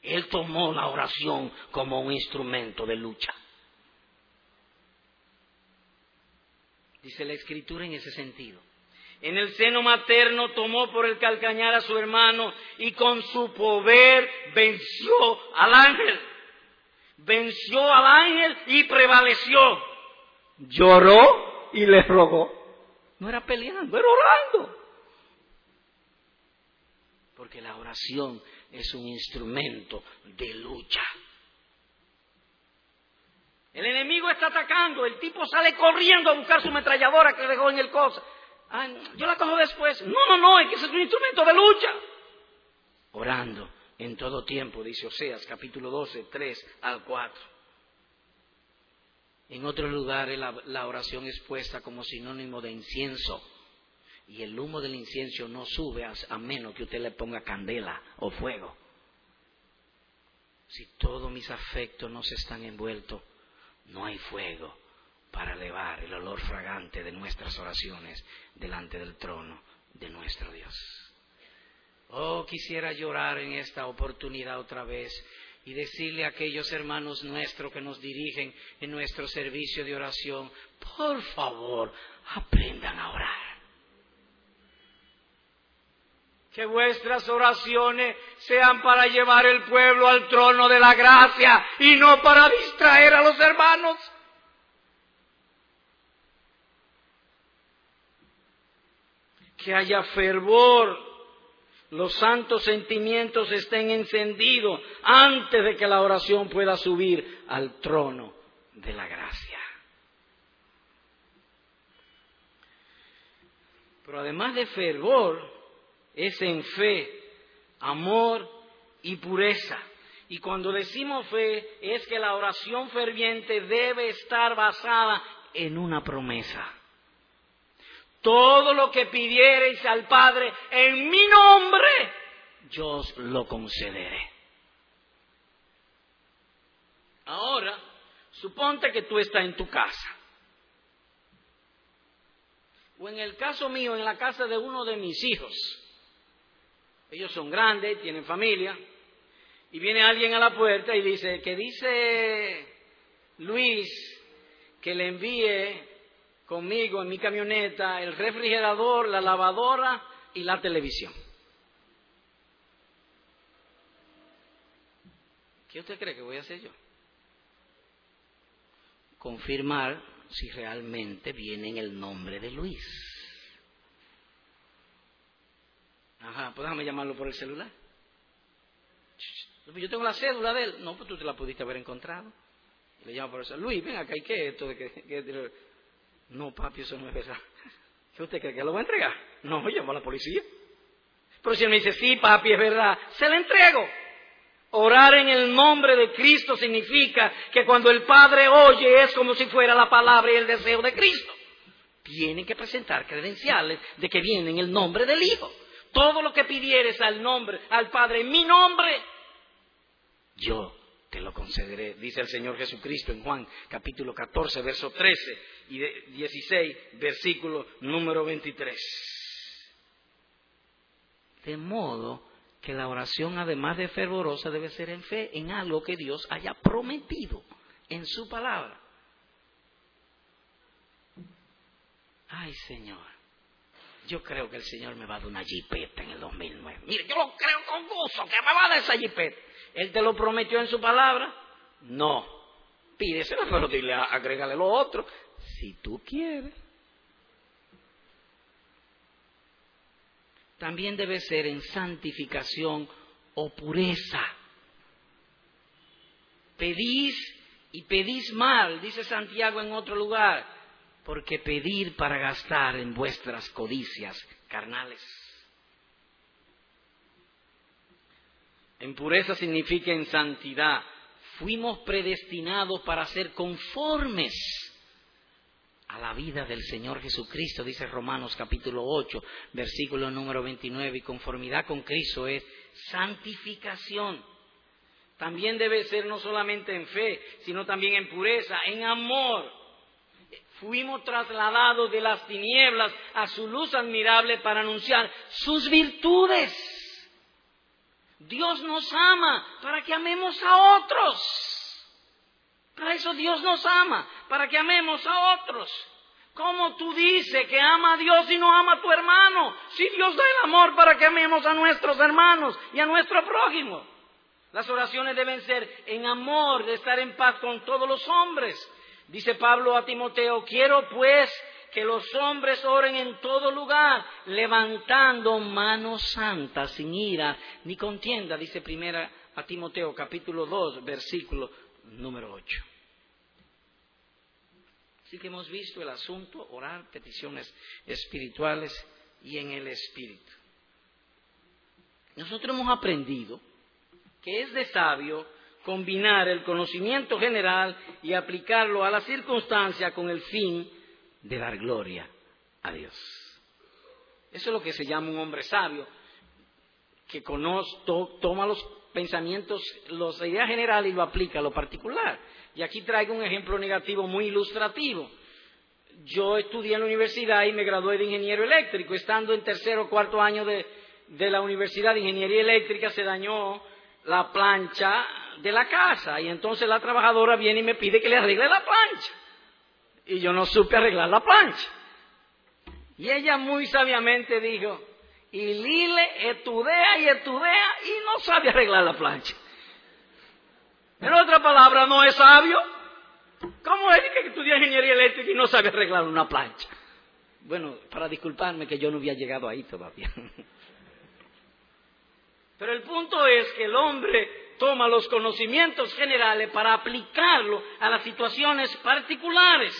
Él tomó la oración como un instrumento de lucha. Dice la escritura en ese sentido. En el seno materno tomó por el calcañar a su hermano y con su poder venció al ángel. Venció al ángel y prevaleció. Lloró y le rogó. No era peleando, era orando. Porque la oración es un instrumento de lucha. El enemigo está atacando, el tipo sale corriendo a buscar su ametralladora que dejó en el coche yo la cojo después. No, no, no, es que es un instrumento de lucha. Orando, en todo tiempo, dice Oseas capítulo 12, 3 al 4. En otros lugares la, la oración es puesta como sinónimo de incienso y el humo del incienso no sube a, menos que usted le ponga candela o fuego. Si todos mis afectos no se están envueltos, no hay fuego para elevar el olor fragante de nuestras oraciones delante del trono de nuestro Dios. Oh, quisiera llorar en esta oportunidad otra vez y decirle a aquellos hermanos nuestros que nos dirigen en nuestro servicio de oración, por favor, aprendan a orar. Que vuestras oraciones sean para llevar el pueblo al trono de la gracia y no para distraer a los hermanos. Que haya fervor, los santos sentimientos estén encendidos antes de que la oración pueda subir al trono de la gracia. Pero además de fervor, es en fe, amor y pureza. Y cuando decimos fe, es que la oración ferviente debe estar basada en una promesa. Todo lo que pidiereis al Padre en mi nombre, yo os lo concederé. Ahora, suponte que tú estás en tu casa. O en el caso mío, en la casa de uno de mis hijos. Ellos son grandes, tienen familia. Y viene alguien a la puerta y dice, que dice Luis que le envíe conmigo en mi camioneta el refrigerador, la lavadora y la televisión. ¿Qué usted cree que voy a hacer yo? Confirmar si realmente viene en el nombre de Luis. Ajá, pues déjame llamarlo por el celular. Yo tengo la cédula de él. No, pues tú te la pudiste haber encontrado. Le llamo por el celular. Luis, ven acá, ¿y qué es esto de que, No, papi, eso no es verdad. ¿Qué usted cree que lo va a entregar? No, llamo a la policía. Pero si él me dice, sí, papi, es verdad, se la entrego. Orar en el nombre de Cristo significa que cuando el Padre oye es como si fuera la palabra y el deseo de Cristo. Tienen que presentar credenciales de que viene en el nombre del Hijo. Todo lo que pidieres al nombre, al Padre, en mi nombre, yo te lo concederé, dice el Señor Jesucristo en Juan capítulo 14, verso 13 y 16, versículo número 23. De modo que la oración, además de fervorosa, debe ser en fe en algo que Dios haya prometido en su palabra. Ay, Señor yo creo que el Señor me va a dar una jipeta en el 2009. Mire, yo lo creo con gusto, que me va a dar esa jipeta. ¿Él te lo prometió en su palabra? No. Pídeselo, pero dile, agrégale lo otro. Si tú quieres. También debe ser en santificación o pureza. Pedís y pedís mal, dice Santiago en otro lugar porque pedir para gastar en vuestras codicias carnales. En pureza significa en santidad. Fuimos predestinados para ser conformes a la vida del Señor Jesucristo, dice Romanos capítulo 8, versículo número 29, y conformidad con Cristo es santificación. También debe ser no solamente en fe, sino también en pureza, en amor fuimos trasladados de las tinieblas a su luz admirable para anunciar sus virtudes. Dios nos ama para que amemos a otros. Para eso Dios nos ama, para que amemos a otros. ¿Cómo tú dices que ama a Dios y no ama a tu hermano? Si Dios da el amor para que amemos a nuestros hermanos y a nuestro prójimo. Las oraciones deben ser en amor, de estar en paz con todos los hombres. Dice Pablo a Timoteo, quiero pues que los hombres oren en todo lugar, levantando manos santas, sin ira ni contienda, dice primera a Timoteo capítulo 2, versículo número 8. Así que hemos visto el asunto, orar, peticiones espirituales y en el espíritu. Nosotros hemos aprendido que es de sabio combinar el conocimiento general y aplicarlo a la circunstancia con el fin de dar gloria a Dios. Eso es lo que se llama un hombre sabio, que conoce, toma los pensamientos, las ideas generales y lo aplica a lo particular. Y aquí traigo un ejemplo negativo muy ilustrativo. Yo estudié en la universidad y me gradué de ingeniero eléctrico. Estando en tercero o cuarto año de, de la Universidad de Ingeniería Eléctrica se dañó la plancha de la casa y entonces la trabajadora viene y me pide que le arregle la plancha. Y yo no supe arreglar la plancha. Y ella muy sabiamente dijo, y Lile etudea y etudea y no sabe arreglar la plancha. En otra palabra, no es sabio. ¿Cómo es que estudia ingeniería eléctrica y no sabe arreglar una plancha? Bueno, para disculparme que yo no había llegado ahí todavía. (laughs) Pero el punto es que el hombre toma los conocimientos generales para aplicarlo a las situaciones particulares.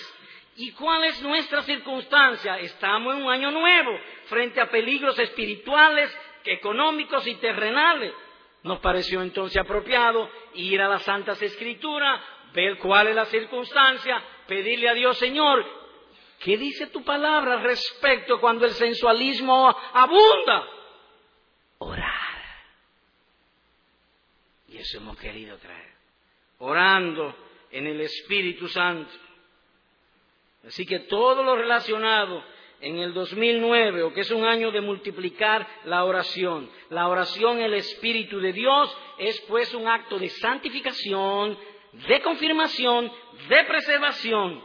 ¿Y cuál es nuestra circunstancia? Estamos en un año nuevo, frente a peligros espirituales, económicos y terrenales. Nos pareció entonces apropiado ir a las Santas Escrituras, ver cuál es la circunstancia, pedirle a Dios, Señor, ¿qué dice tu palabra respecto cuando el sensualismo abunda? Orar. Y eso hemos querido traer. Orando en el Espíritu Santo. Así que todo lo relacionado en el 2009, o que es un año de multiplicar la oración, la oración el Espíritu de Dios es pues un acto de santificación, de confirmación, de preservación.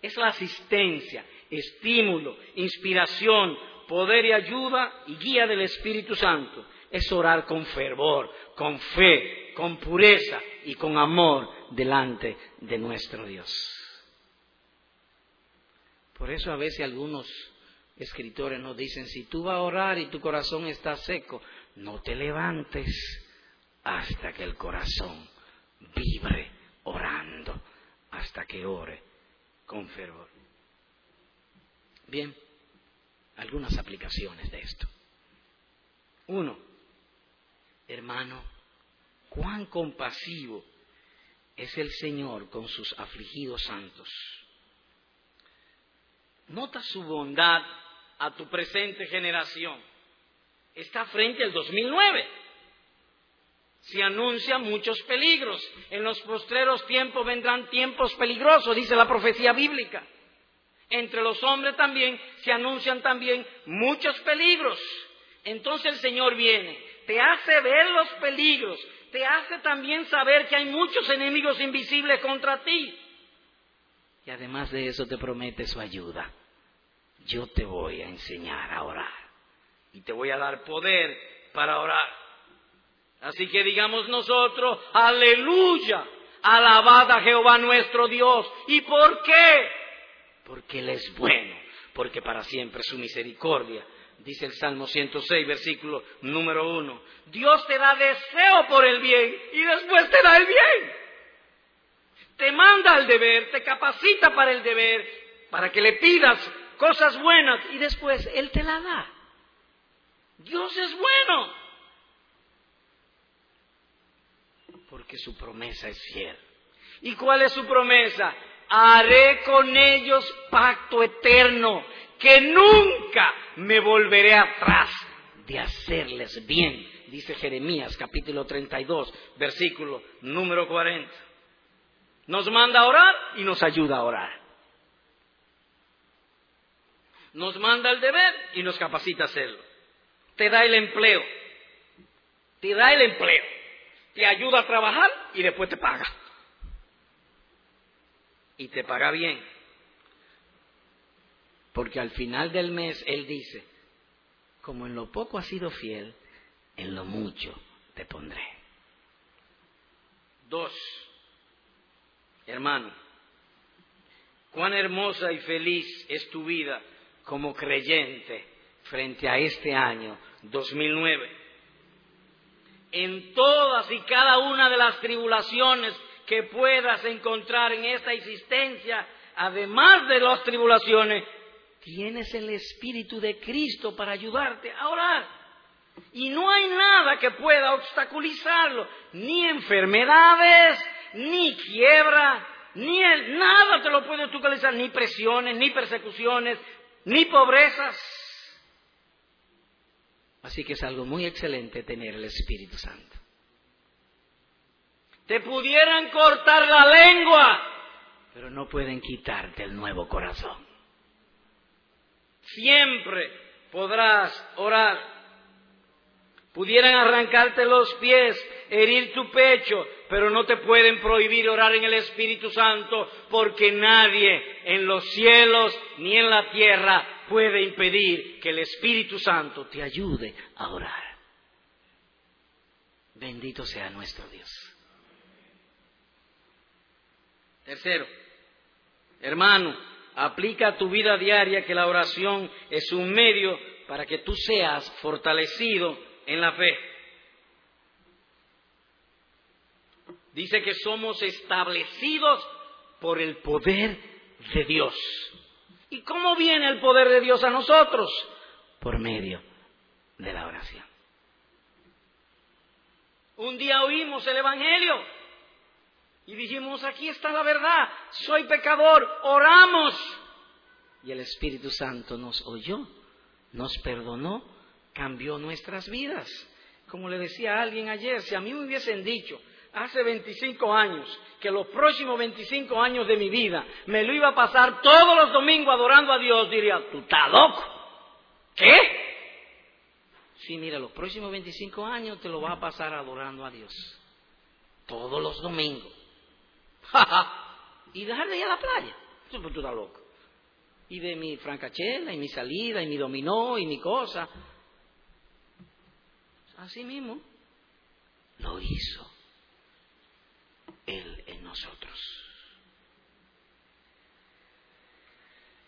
Es la asistencia, estímulo, inspiración, poder y ayuda y guía del Espíritu Santo. Es orar con fervor, con fe, con pureza y con amor delante de nuestro Dios. Por eso a veces algunos escritores nos dicen, si tú vas a orar y tu corazón está seco, no te levantes hasta que el corazón vibre orando, hasta que ore con fervor. Bien, algunas aplicaciones de esto. Uno, hermano, cuán compasivo es el Señor con sus afligidos santos. Nota su bondad a tu presente generación. Está frente al 2009. Se anuncian muchos peligros. En los postreros tiempos vendrán tiempos peligrosos, dice la profecía bíblica. Entre los hombres también se anuncian también muchos peligros. Entonces el Señor viene, te hace ver los peligros, te hace también saber que hay muchos enemigos invisibles contra ti. Y además de eso te promete su ayuda yo te voy a enseñar a orar y te voy a dar poder para orar. Así que digamos nosotros, aleluya, alabad a Jehová nuestro Dios. ¿Y por qué? Porque Él es bueno, porque para siempre su misericordia. Dice el Salmo 106, versículo número 1. Dios te da deseo por el bien y después te da el bien. Te manda al deber, te capacita para el deber, para que le pidas cosas buenas y después Él te la da. Dios es bueno. Porque su promesa es fiel. ¿Y cuál es su promesa? Haré con ellos pacto eterno, que nunca me volveré atrás de hacerles bien, dice Jeremías capítulo 32, versículo número 40. Nos manda a orar y nos ayuda a orar nos manda el deber y nos capacita a hacerlo. Te da el empleo, te da el empleo, te ayuda a trabajar y después te paga. Y te paga bien. Porque al final del mes Él dice, como en lo poco has sido fiel, en lo mucho te pondré. Dos, hermano, cuán hermosa y feliz es tu vida como creyente frente a este año 2009. En todas y cada una de las tribulaciones que puedas encontrar en esta existencia, además de las tribulaciones, tienes el Espíritu de Cristo para ayudarte a orar. Y no hay nada que pueda obstaculizarlo, ni enfermedades, ni quiebra, ni nada te lo puede obstaculizar, ni presiones, ni persecuciones, ni pobrezas. Así que es algo muy excelente tener el Espíritu Santo. Te pudieran cortar la lengua, pero no pueden quitarte el nuevo corazón. Siempre podrás orar Pudieran arrancarte los pies, herir tu pecho, pero no te pueden prohibir orar en el Espíritu Santo porque nadie en los cielos ni en la tierra puede impedir que el Espíritu Santo te ayude a orar. Bendito sea nuestro Dios. Tercero, hermano, aplica a tu vida diaria que la oración es un medio para que tú seas fortalecido en la fe. Dice que somos establecidos por el poder de Dios. ¿Y cómo viene el poder de Dios a nosotros? Por medio de la oración. Un día oímos el Evangelio y dijimos, aquí está la verdad, soy pecador, oramos. Y el Espíritu Santo nos oyó, nos perdonó cambió nuestras vidas. Como le decía a alguien ayer, si a mí me hubiesen dicho hace 25 años que los próximos 25 años de mi vida me lo iba a pasar todos los domingos adorando a Dios, diría, tú estás loco. ¿Qué? Sí, mira, los próximos 25 años te lo vas a pasar adorando a Dios. Todos los domingos. (laughs) y dejar de ir a la playa. Pues tú estás loco. Y de mi francachela, y mi salida, y mi dominó, y mi cosa. Así mismo lo hizo Él en nosotros.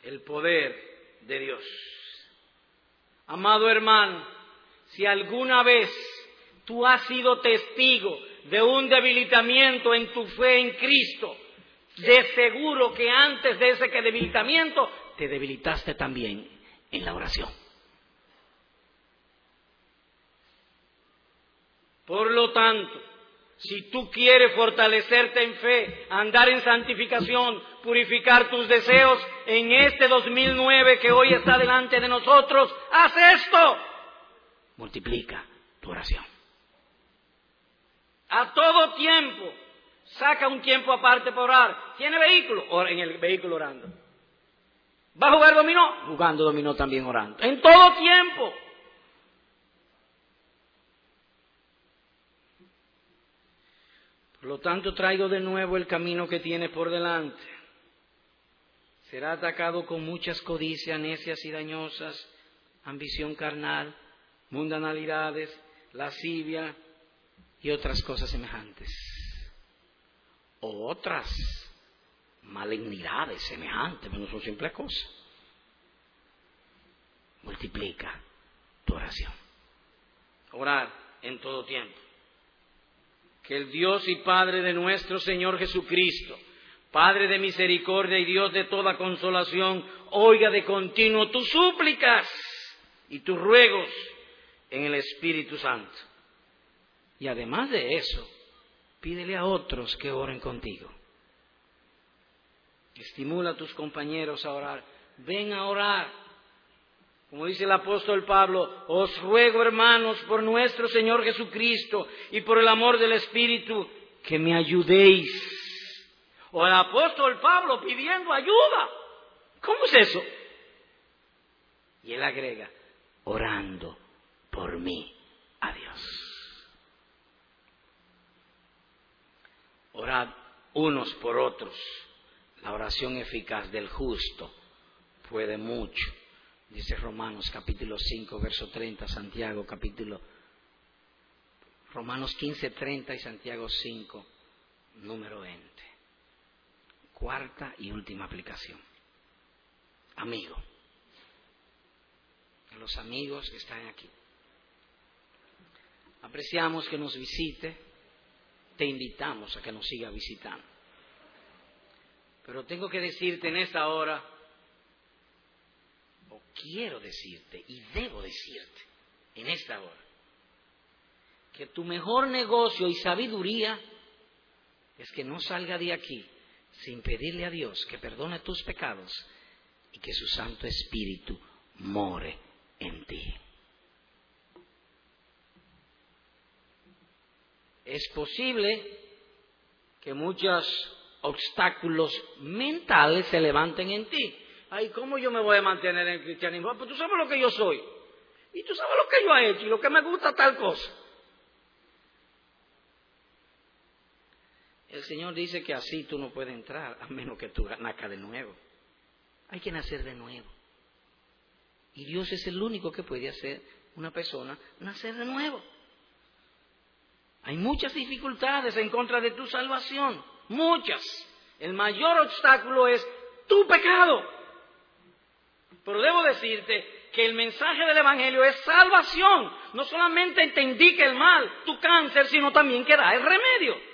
El poder de Dios. Amado hermano, si alguna vez tú has sido testigo de un debilitamiento en tu fe en Cristo, de seguro que antes de ese debilitamiento te debilitaste también en la oración. Por lo tanto, si tú quieres fortalecerte en fe, andar en santificación, purificar tus deseos en este 2009 que hoy está delante de nosotros, haz esto. Multiplica tu oración. A todo tiempo, saca un tiempo aparte para orar. ¿Tiene vehículo? Ora en el vehículo orando. ¿Va a jugar dominó? Jugando dominó también orando. En todo tiempo. Por lo tanto, traigo de nuevo el camino que tiene por delante. Será atacado con muchas codicias necias y dañosas, ambición carnal, mundanalidades, lascivia y otras cosas semejantes. O otras malignidades semejantes, pero no son simples cosas. Multiplica tu oración. Orar en todo tiempo que el Dios y Padre de nuestro Señor Jesucristo, Padre de misericordia y Dios de toda consolación, oiga de continuo tus súplicas y tus ruegos en el Espíritu Santo. Y además de eso, pídele a otros que oren contigo. Estimula a tus compañeros a orar. Ven a orar como dice el apóstol Pablo, os ruego hermanos por nuestro Señor Jesucristo y por el amor del Espíritu que me ayudéis. O el apóstol Pablo pidiendo ayuda. ¿Cómo es eso? Y él agrega, orando por mí a Dios. Orad unos por otros. La oración eficaz del justo puede mucho Dice Romanos capítulo 5, verso 30, Santiago capítulo Romanos 15, 30 y Santiago 5, número 20. Cuarta y última aplicación. Amigo. Los amigos que están aquí. Apreciamos que nos visite. Te invitamos a que nos siga visitando. Pero tengo que decirte en esta hora quiero decirte y debo decirte en esta hora que tu mejor negocio y sabiduría es que no salga de aquí sin pedirle a Dios que perdone tus pecados y que su Santo Espíritu more en ti. Es posible que muchos obstáculos mentales se levanten en ti. Ay, ¿cómo yo me voy a mantener en cristianismo? Pues tú sabes lo que yo soy. Y tú sabes lo que yo he hecho y lo que me gusta tal cosa. El Señor dice que así tú no puedes entrar a menos que tú nazcas de nuevo. Hay que nacer de nuevo. Y Dios es el único que puede hacer una persona nacer de nuevo. Hay muchas dificultades en contra de tu salvación, muchas. El mayor obstáculo es tu pecado. Pero debo decirte que el mensaje del Evangelio es salvación. No solamente te indica el mal, tu cáncer, sino también que da el remedio.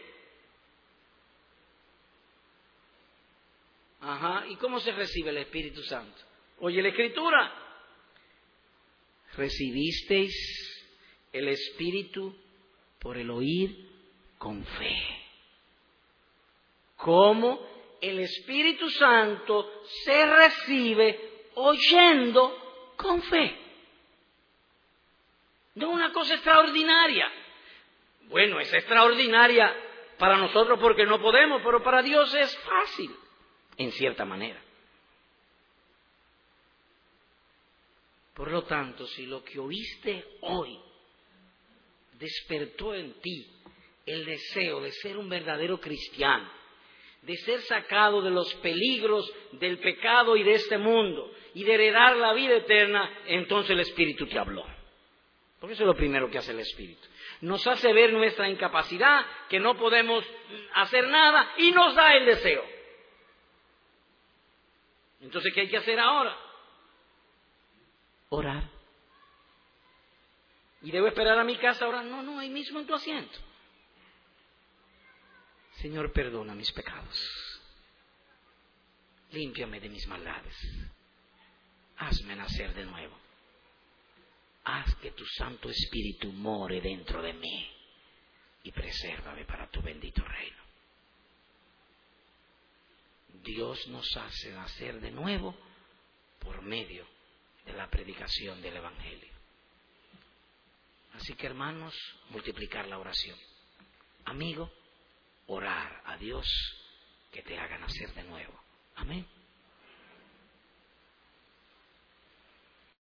Ajá, ¿y cómo se recibe el Espíritu Santo? Oye la Escritura. Recibisteis el Espíritu por el oír con fe. ¿Cómo el Espíritu Santo se recibe oyendo con fe? No una cosa extraordinaria. Bueno, es extraordinaria para nosotros porque no podemos, pero para Dios es fácil en cierta manera. Por lo tanto, si lo que oíste hoy despertó en ti el deseo de ser un verdadero cristiano, de ser sacado de los peligros del pecado y de este mundo y de heredar la vida eterna, entonces el Espíritu te habló. Porque eso es lo primero que hace el Espíritu. Nos hace ver nuestra incapacidad, que no podemos hacer nada y nos da el deseo. Entonces, ¿qué hay que hacer ahora? Orar. ¿Y debo esperar a mi casa ahora? No, no, ahí mismo en tu asiento. Señor, perdona mis pecados. Límpiame de mis maldades. Hazme nacer de nuevo. Haz que tu Santo Espíritu more dentro de mí y presérvame para tu bendito reino. Dios nos hace nacer de nuevo por medio de la predicación del Evangelio. Así que hermanos, multiplicar la oración. Amigo, orar a Dios que te haga nacer de nuevo. Amén.